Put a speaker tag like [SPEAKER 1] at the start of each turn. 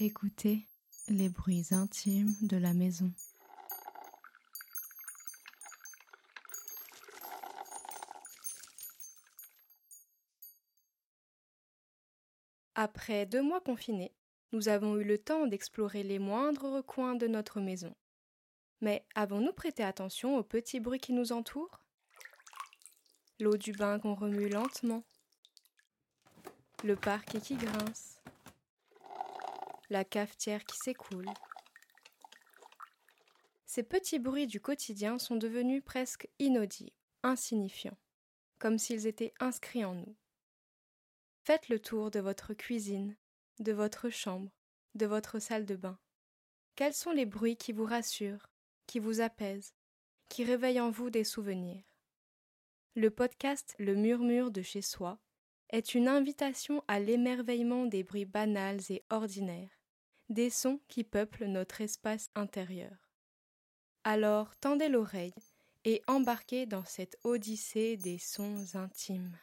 [SPEAKER 1] Écoutez les bruits intimes de la maison.
[SPEAKER 2] Après deux mois confinés, nous avons eu le temps d'explorer les moindres recoins de notre maison. Mais avons-nous prêté attention aux petits bruits qui nous entourent? L'eau du bain qu'on remue lentement, le parquet qui grince, la cafetière qui s'écoule. Ces petits bruits du quotidien sont devenus presque inaudibles, insignifiants, comme s'ils étaient inscrits en nous. Faites le tour de votre cuisine, de votre chambre, de votre salle de bain. Quels sont les bruits qui vous rassurent, qui vous apaisent, qui réveillent en vous des souvenirs? Le podcast Le murmure de chez soi est une invitation à l'émerveillement des bruits banals et ordinaires, des sons qui peuplent notre espace intérieur. Alors tendez l'oreille et embarquez dans cette odyssée des sons intimes.